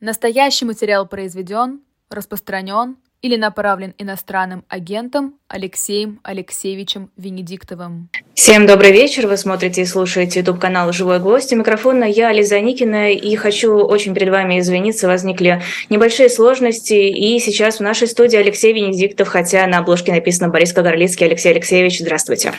Настоящий материал произведен, распространен или направлен иностранным агентом Алексеем Алексеевичем Венедиктовым. Всем добрый вечер. Вы смотрите и слушаете YouTube канал «Живой гвоздь». У микрофона я, Лиза Никина, и хочу очень перед вами извиниться. Возникли небольшие сложности, и сейчас в нашей студии Алексей Венедиктов, хотя на обложке написано Борис Кагарлицкий. Алексей Алексеевич, здравствуйте.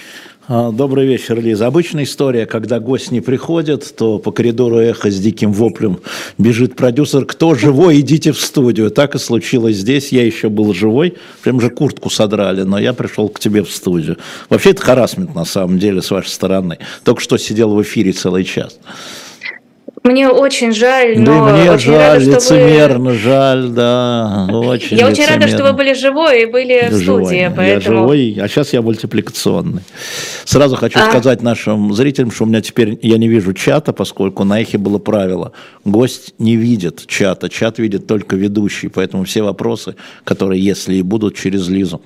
А, добрый вечер, Лиза. Обычная история, когда гость не приходит, то по коридору эхо с диким воплем бежит продюсер. Кто живой, идите в студию. Так и случилось здесь. Я еще был живой. Прям же куртку содрали, но я пришел к тебе в студию. Вообще это харасмент на самом деле с вашей стороны. Только что сидел в эфире целый час. Мне очень жаль, но да мне очень жаль, рада, лицемерно вы... жаль, да, очень Я очень рада, что вы были живой и были в живой. студии, поэтому... Я живой, а сейчас я мультипликационный. Сразу хочу а... сказать нашим зрителям, что у меня теперь, я не вижу чата, поскольку на эхе было правило, гость не видит чата, чат видит только ведущий, поэтому все вопросы, которые, если и будут, через Лизу.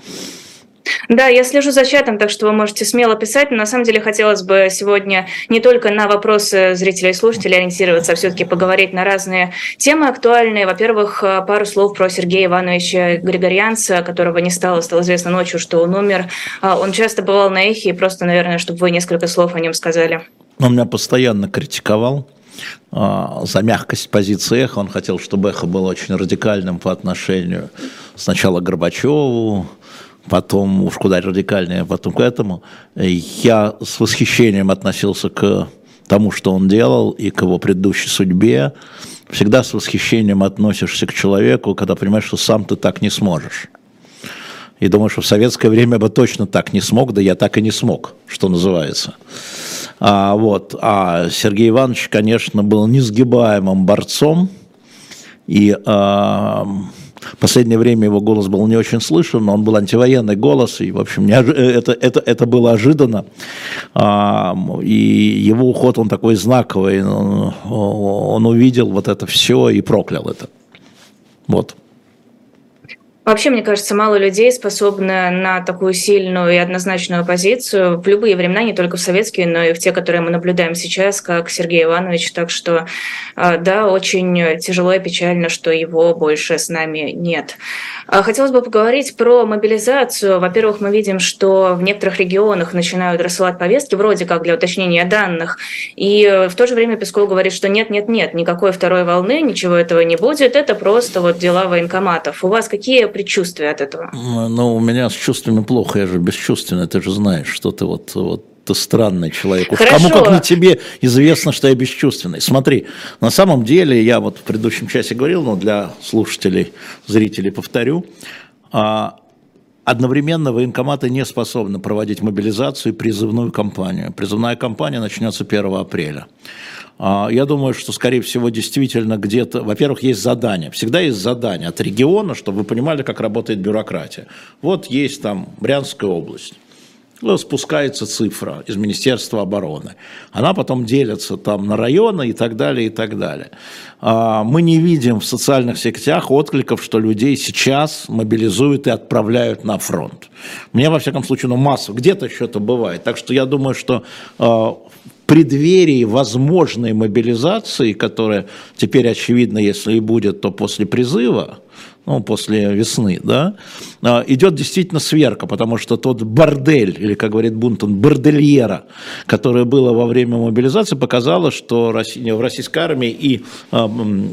Да, я слежу за чатом, так что вы можете смело писать. Но на самом деле хотелось бы сегодня не только на вопросы зрителей и слушателей ориентироваться, а все-таки поговорить на разные темы актуальные. Во-первых, пару слов про Сергея Ивановича Григорьянца, которого не стало, стало известно ночью, что он умер. А, он часто бывал на эхе, и просто, наверное, чтобы вы несколько слов о нем сказали. Он меня постоянно критиковал а, за мягкость позиции эхо. Он хотел, чтобы эхо было очень радикальным по отношению сначала к Горбачеву, потом уж куда радикальнее, потом к этому. Я с восхищением относился к тому, что он делал, и к его предыдущей судьбе. Всегда с восхищением относишься к человеку, когда понимаешь, что сам ты так не сможешь. И думаю, что в советское время бы точно так не смог, да я так и не смог, что называется. А, вот. а Сергей Иванович, конечно, был несгибаемым борцом, и а, в последнее время его голос был не очень слышен, но он был антивоенный голос, и, в общем, это, это, это было ожиданно. И его уход, он такой знаковый, он, он увидел вот это все и проклял это. Вот. Вообще, мне кажется, мало людей способны на такую сильную и однозначную позицию в любые времена, не только в советские, но и в те, которые мы наблюдаем сейчас, как Сергей Иванович. Так что, а, да, очень тяжело и печально, что его больше с нами нет. А, хотелось бы поговорить про мобилизацию. Во-первых, мы видим, что в некоторых регионах начинают рассылать повестки, вроде как для уточнения данных. И в то же время Песков говорит, что нет, нет, нет, никакой второй волны, ничего этого не будет. Это просто вот дела военкоматов. У вас какие предчувствия от этого? Ну, у меня с чувствами плохо, я же бесчувственный, ты же знаешь, что ты вот, вот ты странный человек. Хорошо. Кому как не тебе известно, что я бесчувственный. Смотри, на самом деле, я вот в предыдущем часе говорил, но для слушателей, зрителей повторю, а, Одновременно военкоматы не способны проводить мобилизацию и призывную кампанию. Призывная кампания начнется 1 апреля. А, я думаю, что, скорее всего, действительно где-то, во-первых, есть задание. Всегда есть задание от региона, чтобы вы понимали, как работает бюрократия. Вот есть там Брянская область. Спускается цифра из Министерства обороны. Она потом делится там на районы и так далее, и так далее. А, мы не видим в социальных сетях откликов, что людей сейчас мобилизуют и отправляют на фронт. Мне, во всяком случае, ну, масса, где-то что-то бывает. Так что я думаю, что а, преддверии возможной мобилизации, которая теперь очевидно, если и будет, то после призыва, ну, после весны, да, а, идет действительно сверка, потому что тот бордель, или, как говорит Бунтон, бордельера, которое было во время мобилизации, показало, что в российской армии и а,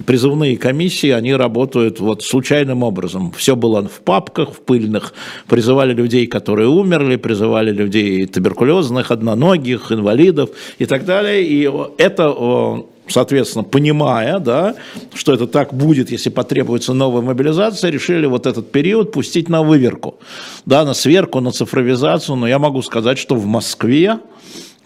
призывные комиссии, они работают вот случайным образом. Все было в папках, в пыльных, призывали людей, которые умерли, призывали людей туберкулезных, одноногих, инвалидов и так далее, и это соответственно, понимая, да, что это так будет, если потребуется новая мобилизация, решили вот этот период пустить на выверку, да, на сверку, на цифровизацию. Но я могу сказать, что в Москве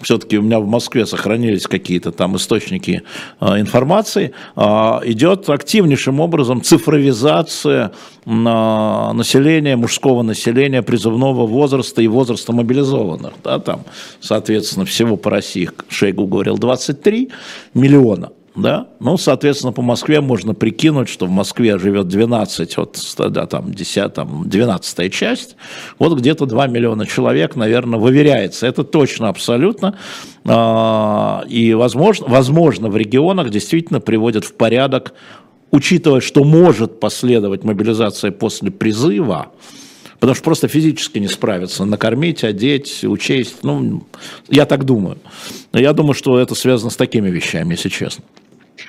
все-таки у меня в Москве сохранились какие-то там источники э, информации, э, идет активнейшим образом цифровизация э, населения, мужского населения призывного возраста и возраста мобилизованных. Да, там, соответственно, всего по России, Шейгу говорил, 23 миллиона да, ну, соответственно, по Москве можно прикинуть, что в Москве живет 12, вот, да, там, 10, там, 12 часть, вот где-то 2 миллиона человек, наверное, выверяется, это точно, абсолютно, а, и, возможно, возможно, в регионах действительно приводят в порядок учитывая, что может последовать мобилизация после призыва, потому что просто физически не справиться, накормить, одеть, учесть, ну, я так думаю. Я думаю, что это связано с такими вещами, если честно.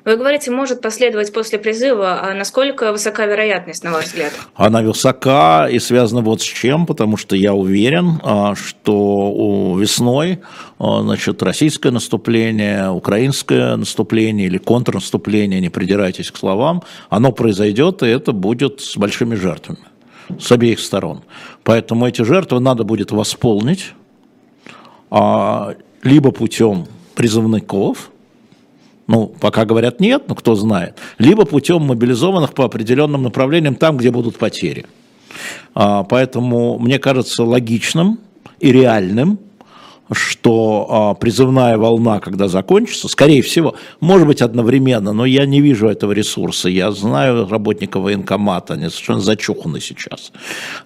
Вы говорите, может последовать после призыва. А насколько высока вероятность, на ваш взгляд? Она высока и связана вот с чем, потому что я уверен, а, что весной а, значит, российское наступление, украинское наступление или контрнаступление, не придирайтесь к словам, оно произойдет, и это будет с большими жертвами с обеих сторон. Поэтому эти жертвы надо будет восполнить а, либо путем призывников – ну, пока говорят нет, но кто знает, либо путем мобилизованных по определенным направлениям там, где будут потери. А, поэтому мне кажется логичным и реальным что а, призывная волна, когда закончится, скорее всего, может быть одновременно, но я не вижу этого ресурса. Я знаю работников военкомата, они совершенно зачуханы сейчас.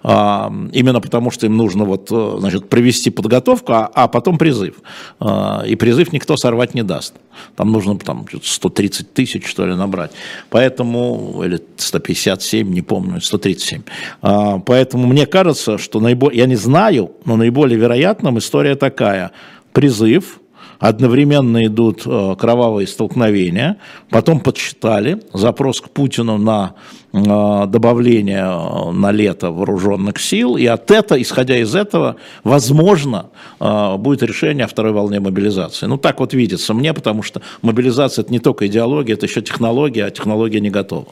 А, именно потому, что им нужно вот, э, значит, провести подготовку, а, а потом призыв. А, и призыв никто сорвать не даст. Там нужно там, 130 тысяч, что ли, набрать. Поэтому, или 157, не помню, 137. А, поэтому мне кажется, что наиболее, я не знаю, но наиболее вероятным история такая такая призыв, одновременно идут э, кровавые столкновения, потом подсчитали запрос к Путину на э, добавление э, на лето вооруженных сил, и от этого, исходя из этого, возможно, будет решение о второй волне мобилизации. Ну, так вот видится мне, потому что мобилизация – это не только идеология, это еще технология, а технология не готова.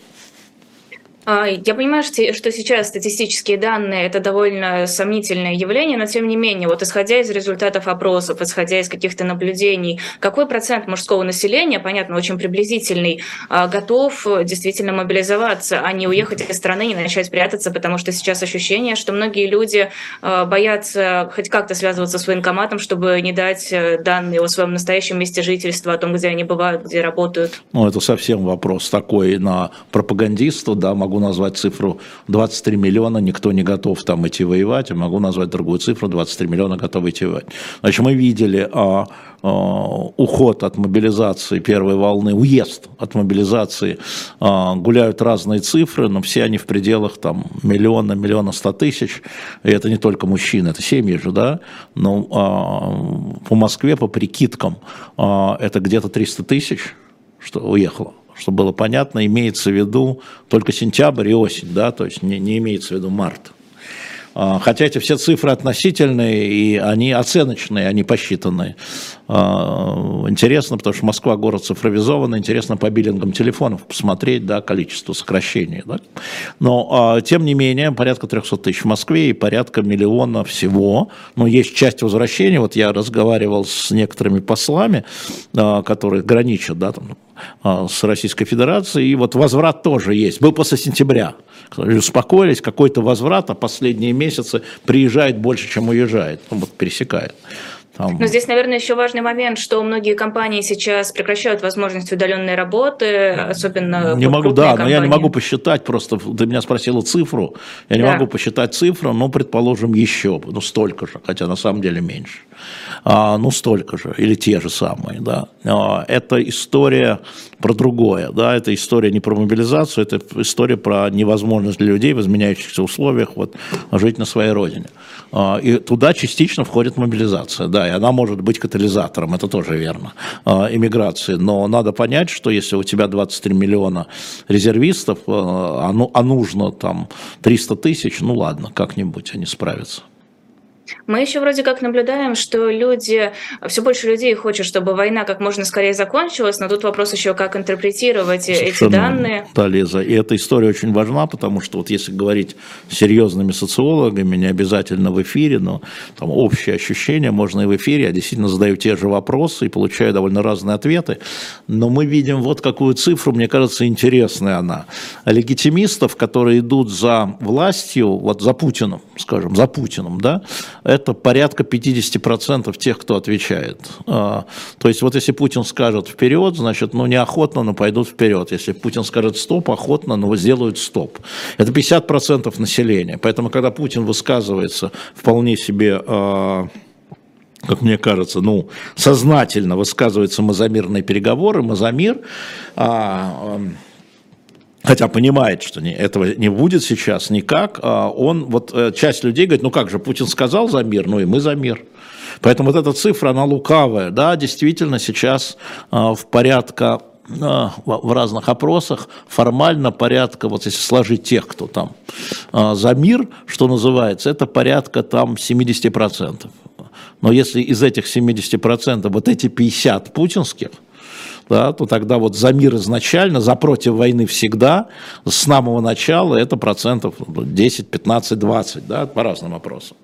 А, я понимаю, что сейчас статистические данные – это довольно сомнительное явление, но тем не менее, вот исходя из результатов опросов, исходя из каких-то наблюдений, какой процент мужского населения, понятно, очень приблизительный, а, готов действительно мобилизоваться, а не уехать из страны и начать прятаться, потому что сейчас ощущение, что многие люди а, боятся хоть как-то связываться с военкоматом, чтобы не дать э, данные о своем настоящем месте жительства, о том, где они бывают, где работают. Ну, это совсем вопрос такой на пропагандиста, да, могу назвать цифру 23 миллиона, никто не готов там идти воевать, я могу назвать другую цифру, 23 миллиона готовы идти воевать. Значит, мы видели а, а, уход от мобилизации первой волны, уезд от мобилизации, а, гуляют разные цифры, но все они в пределах там миллиона, миллиона ста тысяч, и это не только мужчины, это семьи же, да, но а, по Москве, по прикидкам, а, это где-то 300 тысяч, что уехало чтобы было понятно, имеется в виду только сентябрь и осень, да, то есть не, не имеется в виду март. А, хотя эти все цифры относительные, и они оценочные, они посчитанные. А, интересно, потому что Москва город цифровизованный, интересно по биллингам телефонов посмотреть, да, количество сокращений. Да. Но, а, тем не менее, порядка 300 тысяч в Москве и порядка миллиона всего. Но есть часть возвращения, вот я разговаривал с некоторыми послами, которые граничат, да, там, с Российской Федерацией, и вот возврат тоже есть. Был после сентября. Успокоились, какой-то возврат, а последние месяцы приезжает больше, чем уезжает. Ну, вот пересекает. Но здесь, наверное, еще важный момент, что многие компании сейчас прекращают возможность удаленной работы, особенно не могу, да, компании. но я не могу посчитать просто. Ты меня спросила цифру, я не да. могу посчитать цифру, но предположим еще, ну столько же, хотя на самом деле меньше, а, ну столько же или те же самые, да. А, это история про другое, да, это история не про мобилизацию, это история про невозможность для людей в изменяющихся условиях вот жить на своей родине. А, и туда частично входит мобилизация, да, и она может быть катализатором, это тоже верно, а, иммиграции. Но надо понять, что если у тебя 23 миллиона резервистов, а, а, ну, а нужно там 300 тысяч, ну ладно, как-нибудь они справятся. Мы еще вроде как наблюдаем, что люди, все больше людей хочет, чтобы война как можно скорее закончилась, но тут вопрос еще, как интерпретировать Совершенно, эти данные. Да, Лиза, и эта история очень важна, потому что вот если говорить с серьезными социологами, не обязательно в эфире, но там общее ощущение, можно и в эфире, я действительно задаю те же вопросы и получаю довольно разные ответы, но мы видим вот какую цифру, мне кажется, интересная она. Легитимистов, которые идут за властью, вот за Путиным, скажем, за Путиным, да, это порядка 50% тех, кто отвечает. А, то есть вот если Путин скажет вперед, значит, ну неохотно, но пойдут вперед. Если Путин скажет стоп, охотно, но сделают стоп. Это 50% населения. Поэтому, когда Путин высказывается вполне себе а, как мне кажется, ну, сознательно высказывается мы за мирные переговоры, мы за мир, а, хотя понимает, что не, этого не будет сейчас никак, а он, вот э, часть людей говорит, ну как же, Путин сказал за мир, ну и мы за мир. Поэтому вот эта цифра, она лукавая, да, действительно сейчас в порядка в разных опросах формально порядка, вот если сложить тех, кто там за мир, что называется, это порядка там 70%. Но если из этих 70% вот эти 50 путинских, да, то тогда вот за мир изначально, за против войны всегда, с самого начала это процентов 10, 15, 20, да, по разным вопросам.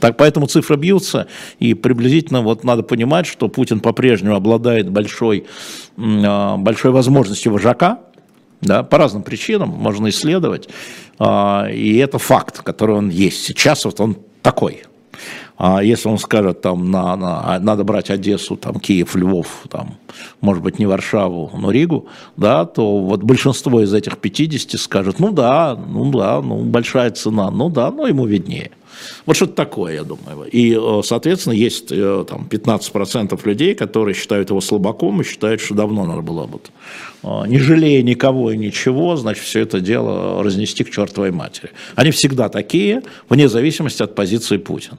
Так, поэтому цифры бьются, и приблизительно вот надо понимать, что Путин по-прежнему обладает большой, а, большой возможностью вожака, да, по разным причинам, можно исследовать, а, и это факт, который он есть. Сейчас вот он такой – а если он скажет, там, на, на, надо брать Одессу, там, Киев, Львов, там, может быть, не Варшаву, но Ригу, да, то вот большинство из этих 50 скажет, ну да, ну да, ну большая цена, ну да, ну ему виднее. Вот что-то такое, я думаю. И, э, соответственно, есть э, там, 15% людей, которые считают его слабаком и считают, что давно надо было вот, э, не жалея никого и ничего, значит, все это дело разнести к чертовой матери. Они всегда такие, вне зависимости от позиции Путина.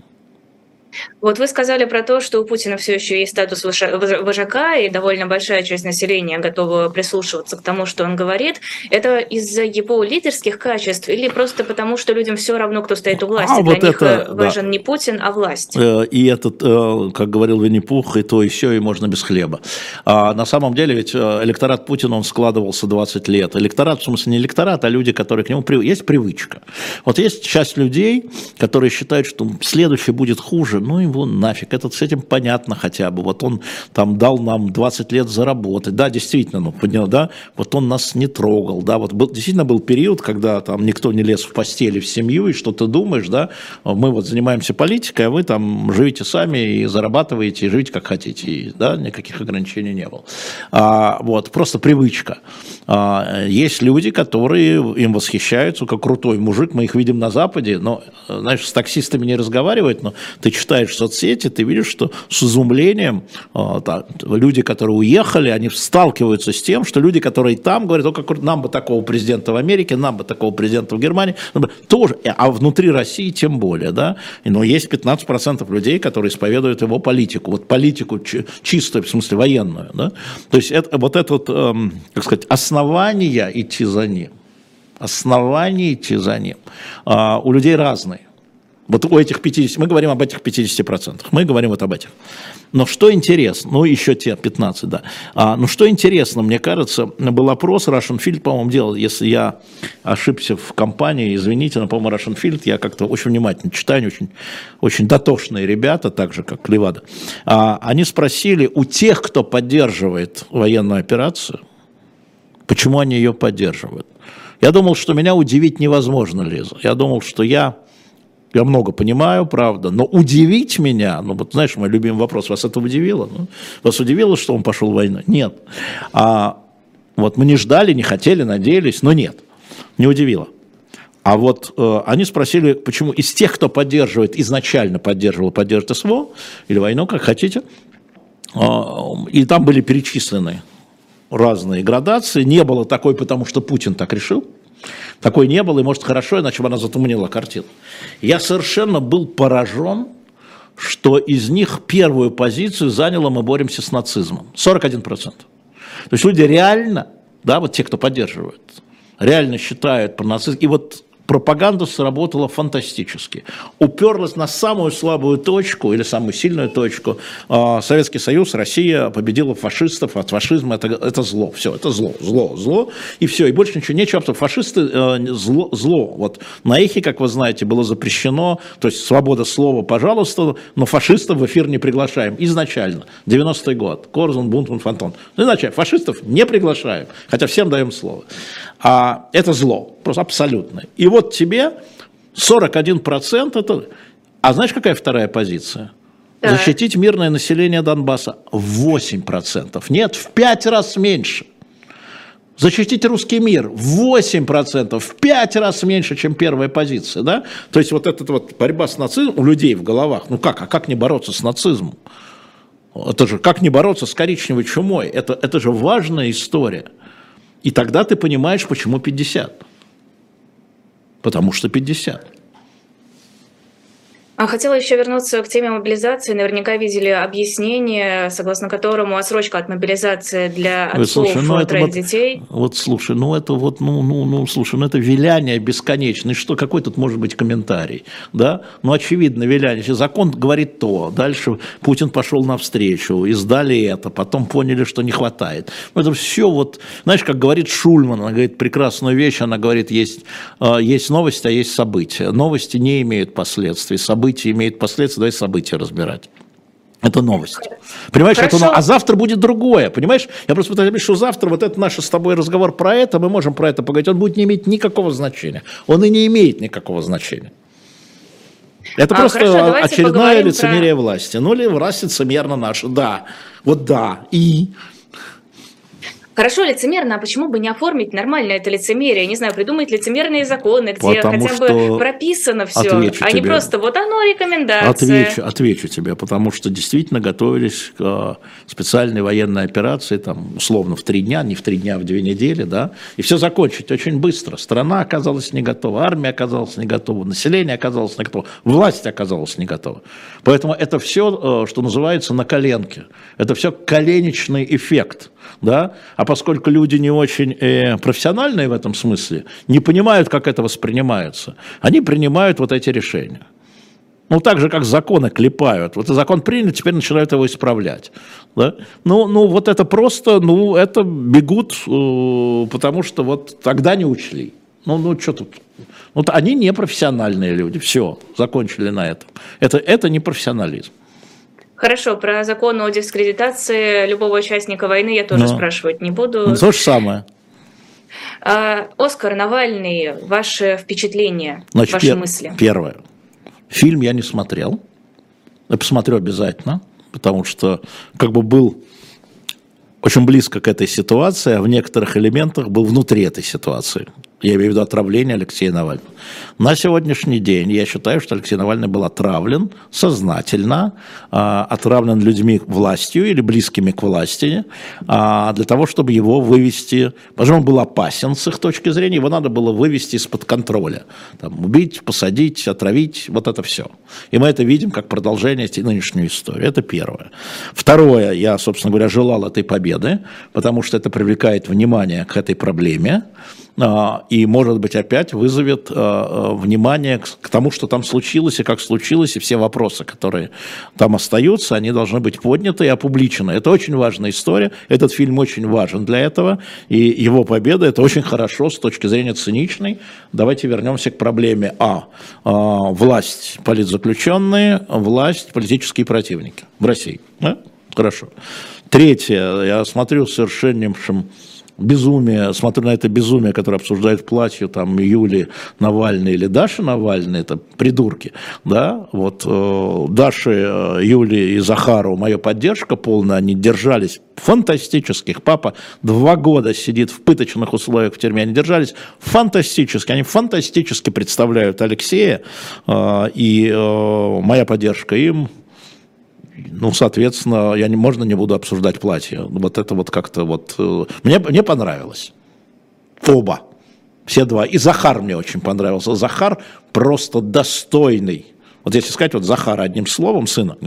Вот вы сказали про то, что у Путина все еще есть статус вожака, и довольно большая часть населения готова прислушиваться к тому, что он говорит. Это из-за его лидерских качеств или просто потому, что людям все равно, кто стоит у власти? А, Для вот них это, важен да. не Путин, а власть. Э, и этот, э, как говорил Винни-Пух, и то, и все, и можно без хлеба. А на самом деле ведь э, электорат Путина, он складывался 20 лет. Электорат, в смысле не электорат, а люди, которые к нему... Есть привычка. Вот есть часть людей, которые считают, что следующий будет хуже, ну его нафиг, этот с этим понятно хотя бы, вот он там дал нам 20 лет заработать, да, действительно, ну, понял, да, вот он нас не трогал, да, вот был, действительно был период, когда там никто не лез в постели в семью, и что ты думаешь, да, мы вот занимаемся политикой, а вы там живете сами и зарабатываете, и живите как хотите, и, да, никаких ограничений не было. А, вот, просто привычка. А, есть люди, которые им восхищаются, как крутой мужик, мы их видим на Западе, но, знаешь, с таксистами не разговаривают, но ты читаешь соцсети, ты видишь, что с изумлением а, люди, которые уехали, они сталкиваются с тем, что люди, которые там говорят, о, как нам бы такого президента в Америке, нам бы такого президента в Германии, тоже, а внутри России тем более, да, но есть 15% людей, которые исповедуют его политику, вот политику чистую, в смысле военную, да, то есть это, вот это, вот, эм, как сказать, основания идти за ним, основания идти за ним, а, у людей разные. Вот у этих 50, мы говорим об этих 50%, мы говорим вот об этих. Но что интересно, ну еще те 15, да. А, ну что интересно, мне кажется, был опрос, Russian Field, по-моему, делал, если я ошибся в компании, извините, но, по-моему, Russian Field, я как-то очень внимательно читаю, очень, очень дотошные ребята, так же, как Левада. А, они спросили у тех, кто поддерживает военную операцию, почему они ее поддерживают. Я думал, что меня удивить невозможно, Лиза. Я думал, что я я много понимаю, правда, но удивить меня, ну вот знаешь, мой любимый вопрос, вас это удивило? Ну, вас удивило, что он пошел в войну? Нет. А вот мы не ждали, не хотели, надеялись, но нет, не удивило. А вот э, они спросили, почему из тех, кто поддерживает, изначально поддерживал, поддерживает СВО или войну, как хотите, э, и там были перечислены разные градации. Не было такой, потому что Путин так решил. Такой не было, и может хорошо, иначе бы она затуманила картину. Я совершенно был поражен, что из них первую позицию заняло «Мы боремся с нацизмом». 41%. То есть люди реально, да, вот те, кто поддерживает, реально считают про нацизм. И вот пропаганда сработала фантастически. Уперлась на самую слабую точку или самую сильную точку. А, Советский Союз, Россия победила фашистов, от фашизма это, это зло. Все, это зло, зло, зло. И все, и больше ничего. Нечего, потому фашисты э, зло, зло. Вот на эхе, как вы знаете, было запрещено, то есть свобода слова, пожалуйста, но фашистов в эфир не приглашаем. Изначально. 90-й год. Корзун, Бунтман, Фантон. Ну, иначе, фашистов не приглашаем, хотя всем даем слово. А это зло, просто абсолютное. И вот тебе 41% это... А знаешь, какая вторая позиция? Да. Защитить мирное население Донбасса 8%. Нет, в 5 раз меньше. Защитить русский мир 8%, в 5 раз меньше, чем первая позиция. Да? То есть вот эта вот борьба с нацизмом у людей в головах, ну как, а как не бороться с нацизмом? Это же как не бороться с коричневой чумой? Это, это же важная история. И тогда ты понимаешь, почему 50. Потому что 50. А хотела еще вернуться к теме мобилизации. Наверняка видели объяснение, согласно которому отсрочка от мобилизации для отцов слушай, ну, троих вот, детей. Вот слушай, ну это вот, ну, ну, ну, слушай, ну это виляние бесконечное. Что, какой тут может быть комментарий? Да? Ну, очевидно, виляние. Закон говорит то. Дальше Путин пошел навстречу, издали это, потом поняли, что не хватает. Ну, это все вот, знаешь, как говорит Шульман, она говорит прекрасную вещь, она говорит, есть, а, есть новости, а есть события. Новости не имеют последствий, события события имеют последствия, давай события разбирать. Это новость. Понимаешь, это, а завтра будет другое. Понимаешь? Я просто пытаюсь что завтра вот этот наш с тобой разговор про это, мы можем про это поговорить, он будет не иметь никакого значения. Он и не имеет никакого значения. Это а, просто хорошо, очередное лицемерие про... власти. Ну, или власть лицемерно наша, да. Вот да. И Хорошо лицемерно, а почему бы не оформить нормально это лицемерие? Не знаю, придумать лицемерные законы, где Потому хотя бы прописано все, а тебе. не просто вот оно рекомендация. Отвечу, отвечу тебе, потому что действительно готовились к э, специальной военной операции, там, условно, в три дня, не в три дня, а в две недели, да, и все закончить очень быстро. Страна оказалась не готова, армия оказалась не готова, население оказалось не готово, власть оказалась не готова. Поэтому это все, э, что называется, на коленке. Это все коленечный эффект да, а поскольку люди не очень э, профессиональные в этом смысле, не понимают, как это воспринимается, они принимают вот эти решения. Ну, так же, как законы клепают. Вот закон приняли, теперь начинают его исправлять. Да? Ну, ну, вот это просто, ну, это бегут, э, потому что вот тогда не учли. Ну, ну, что тут? Вот они не профессиональные люди, все, закончили на этом. Это, это не профессионализм. Хорошо, про закон о дискредитации любого участника войны я тоже Но. спрашивать не буду. Ну, то же самое. А, Оскар, Навальный, ваши впечатления, Значит, ваши пер- мысли? Первое. Фильм я не смотрел. Я посмотрю обязательно, потому что как бы был очень близко к этой ситуации, а в некоторых элементах был внутри этой ситуации. Я имею в виду отравление Алексея Навального. На сегодняшний день я считаю, что Алексей Навальный был отравлен сознательно, э, отравлен людьми властью или близкими к власти, э, для того, чтобы его вывести, потому он был опасен с их точки зрения, его надо было вывести из-под контроля. Там, убить, посадить, отравить, вот это все. И мы это видим как продолжение нынешней истории. Это первое. Второе, я, собственно говоря, желал этой победы, потому что это привлекает внимание к этой проблеме. А, и, может быть, опять вызовет а, а, внимание к тому, что там случилось и как случилось, и все вопросы, которые там остаются, они должны быть подняты и опубличены. Это очень важная история, этот фильм очень важен для этого, и его победа – это очень хорошо с точки зрения циничной. Давайте вернемся к проблеме А. Власть политзаключенные, власть политические противники в России. Хорошо. Третье, я смотрю совершеннейшим безумие, смотрю на это безумие, которое обсуждает платье там Юли Навальный или Даша Навальный, это придурки, да, вот э, Даши, э, Юли и Захару моя поддержка полная, они держались. Фантастических, папа два года сидит в пыточных условиях в тюрьме, они держались фантастически, они фантастически представляют Алексея, э, и э, моя поддержка им, ну, соответственно, я не, можно не буду обсуждать платье. Вот это вот как-то вот... Э, мне, мне понравилось. Оба. Все два. И Захар мне очень понравился. Захар просто достойный. Вот если сказать вот Захар одним словом, сына,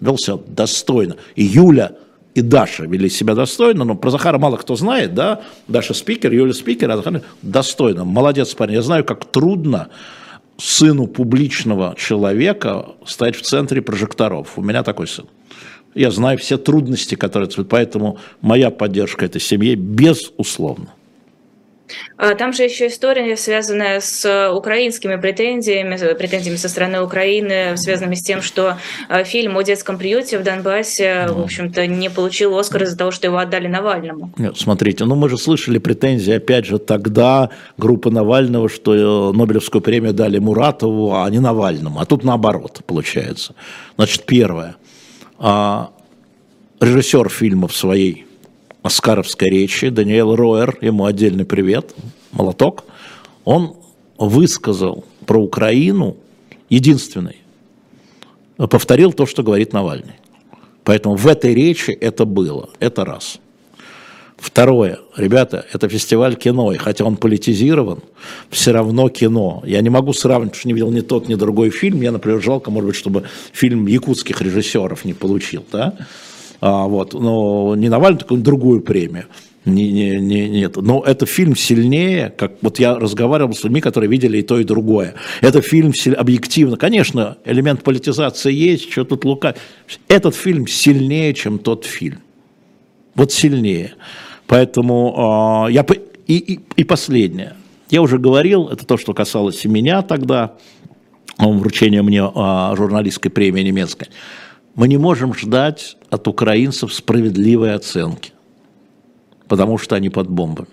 вел себя достойно. И Юля и Даша вели себя достойно, но про Захара мало кто знает, да? Даша спикер, Юля спикер, а Захар достойно. Молодец парень. Я знаю, как трудно сыну публичного человека стать в центре прожекторов. У меня такой сын. Я знаю все трудности, которые... Поэтому моя поддержка этой семье безусловно. А, там же еще история, связанная с украинскими претензиями, претензиями со стороны Украины, связанными с тем, что а, фильм о детском приюте в Донбассе, в общем-то, не получил Оскар из-за того, что его отдали Навальному. Нет, смотрите, ну мы же слышали претензии, опять же, тогда группа Навального, что э, Нобелевскую премию дали Муратову, а не Навальному. А тут наоборот получается. Значит, первое. А, режиссер фильма в своей оскаровской речи Даниэл Роер, ему отдельный привет, молоток, он высказал про Украину единственный, повторил то, что говорит Навальный. Поэтому в этой речи это было, это раз. Второе, ребята, это фестиваль кино, и хотя он политизирован, все равно кино. Я не могу сравнить, потому что не видел ни тот, ни другой фильм. Мне, например, жалко, может быть, чтобы фильм якутских режиссеров не получил, да? А, вот, но не Навальный, так другую премию. Не, не, не, нет. Но это фильм сильнее, как вот я разговаривал с людьми, которые видели и то, и другое. Это фильм объективно. Конечно, элемент политизации есть, что тут лука. Этот фильм сильнее, чем тот фильм. Вот сильнее. Поэтому э, я... И, и, и последнее. Я уже говорил, это то, что касалось и меня тогда, вручения мне э, журналистской премии немецкой. Мы не можем ждать от украинцев справедливой оценки, потому что они под бомбами.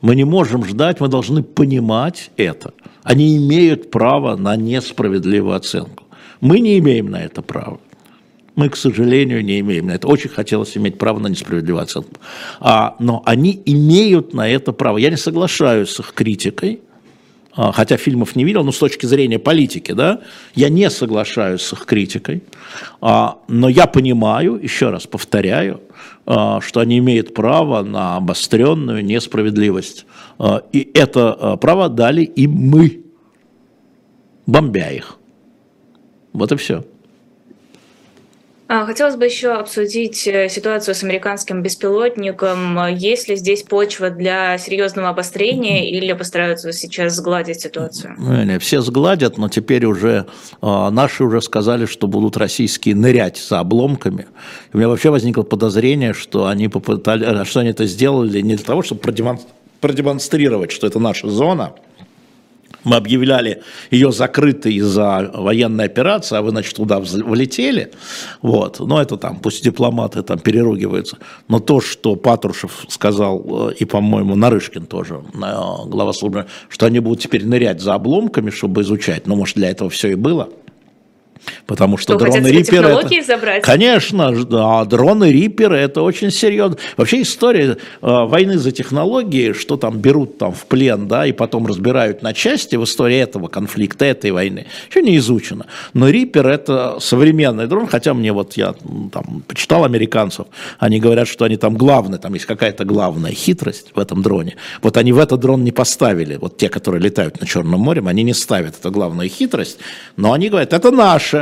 Мы не можем ждать, мы должны понимать это. Они имеют право на несправедливую оценку. Мы не имеем на это права. Мы, к сожалению, не имеем на это. Очень хотелось иметь право на несправедливую оценку. А, но они имеют на это право. Я не соглашаюсь с их критикой, хотя фильмов не видел, но с точки зрения политики, да, я не соглашаюсь с их критикой, а, но я понимаю, еще раз повторяю, а, что они имеют право на обостренную несправедливость. И это право дали и мы, бомбя их. Вот и все. А, хотелось бы еще обсудить э, ситуацию с американским беспилотником. Есть ли здесь почва для серьезного обострения или постараются сейчас сгладить ситуацию? Не, не, все сгладят, но теперь уже э, наши уже сказали, что будут российские нырять за обломками. И у меня вообще возникло подозрение, что они попытали, что они это сделали не для того, чтобы продемонстрировать, что это наша зона, мы объявляли ее закрытой из-за военной операции, а вы, значит, туда влетели, вот, но это там, пусть дипломаты там переругиваются, но то, что Патрушев сказал, э, и, по-моему, Нарышкин тоже, э, глава службы, что они будут теперь нырять за обломками, чтобы изучать, ну, может, для этого все и было – Потому что, что дроны Риппер это... забрать? Конечно, да, дроны Риппер это очень серьезно. Вообще история э, войны за технологии, что там берут там в плен, да, и потом разбирают на части в истории этого конфликта, этой войны, еще не изучено. Но Риппер это современный дрон, хотя мне вот я там почитал американцев, они говорят, что они там главные, там есть какая-то главная хитрость в этом дроне. Вот они в этот дрон не поставили, вот те, которые летают на Черном море, они не ставят эту главную хитрость, но они говорят, это наше.